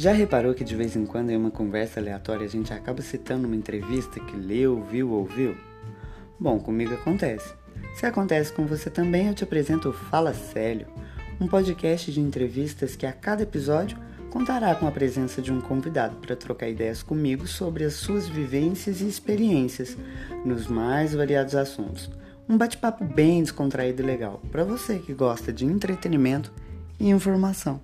Já reparou que de vez em quando em uma conversa aleatória a gente acaba citando uma entrevista que leu, viu ou ouviu? Bom, comigo acontece. Se acontece com você também, eu te apresento o Fala Sério, um podcast de entrevistas que a cada episódio contará com a presença de um convidado para trocar ideias comigo sobre as suas vivências e experiências nos mais variados assuntos. Um bate-papo bem descontraído e legal para você que gosta de entretenimento e informação.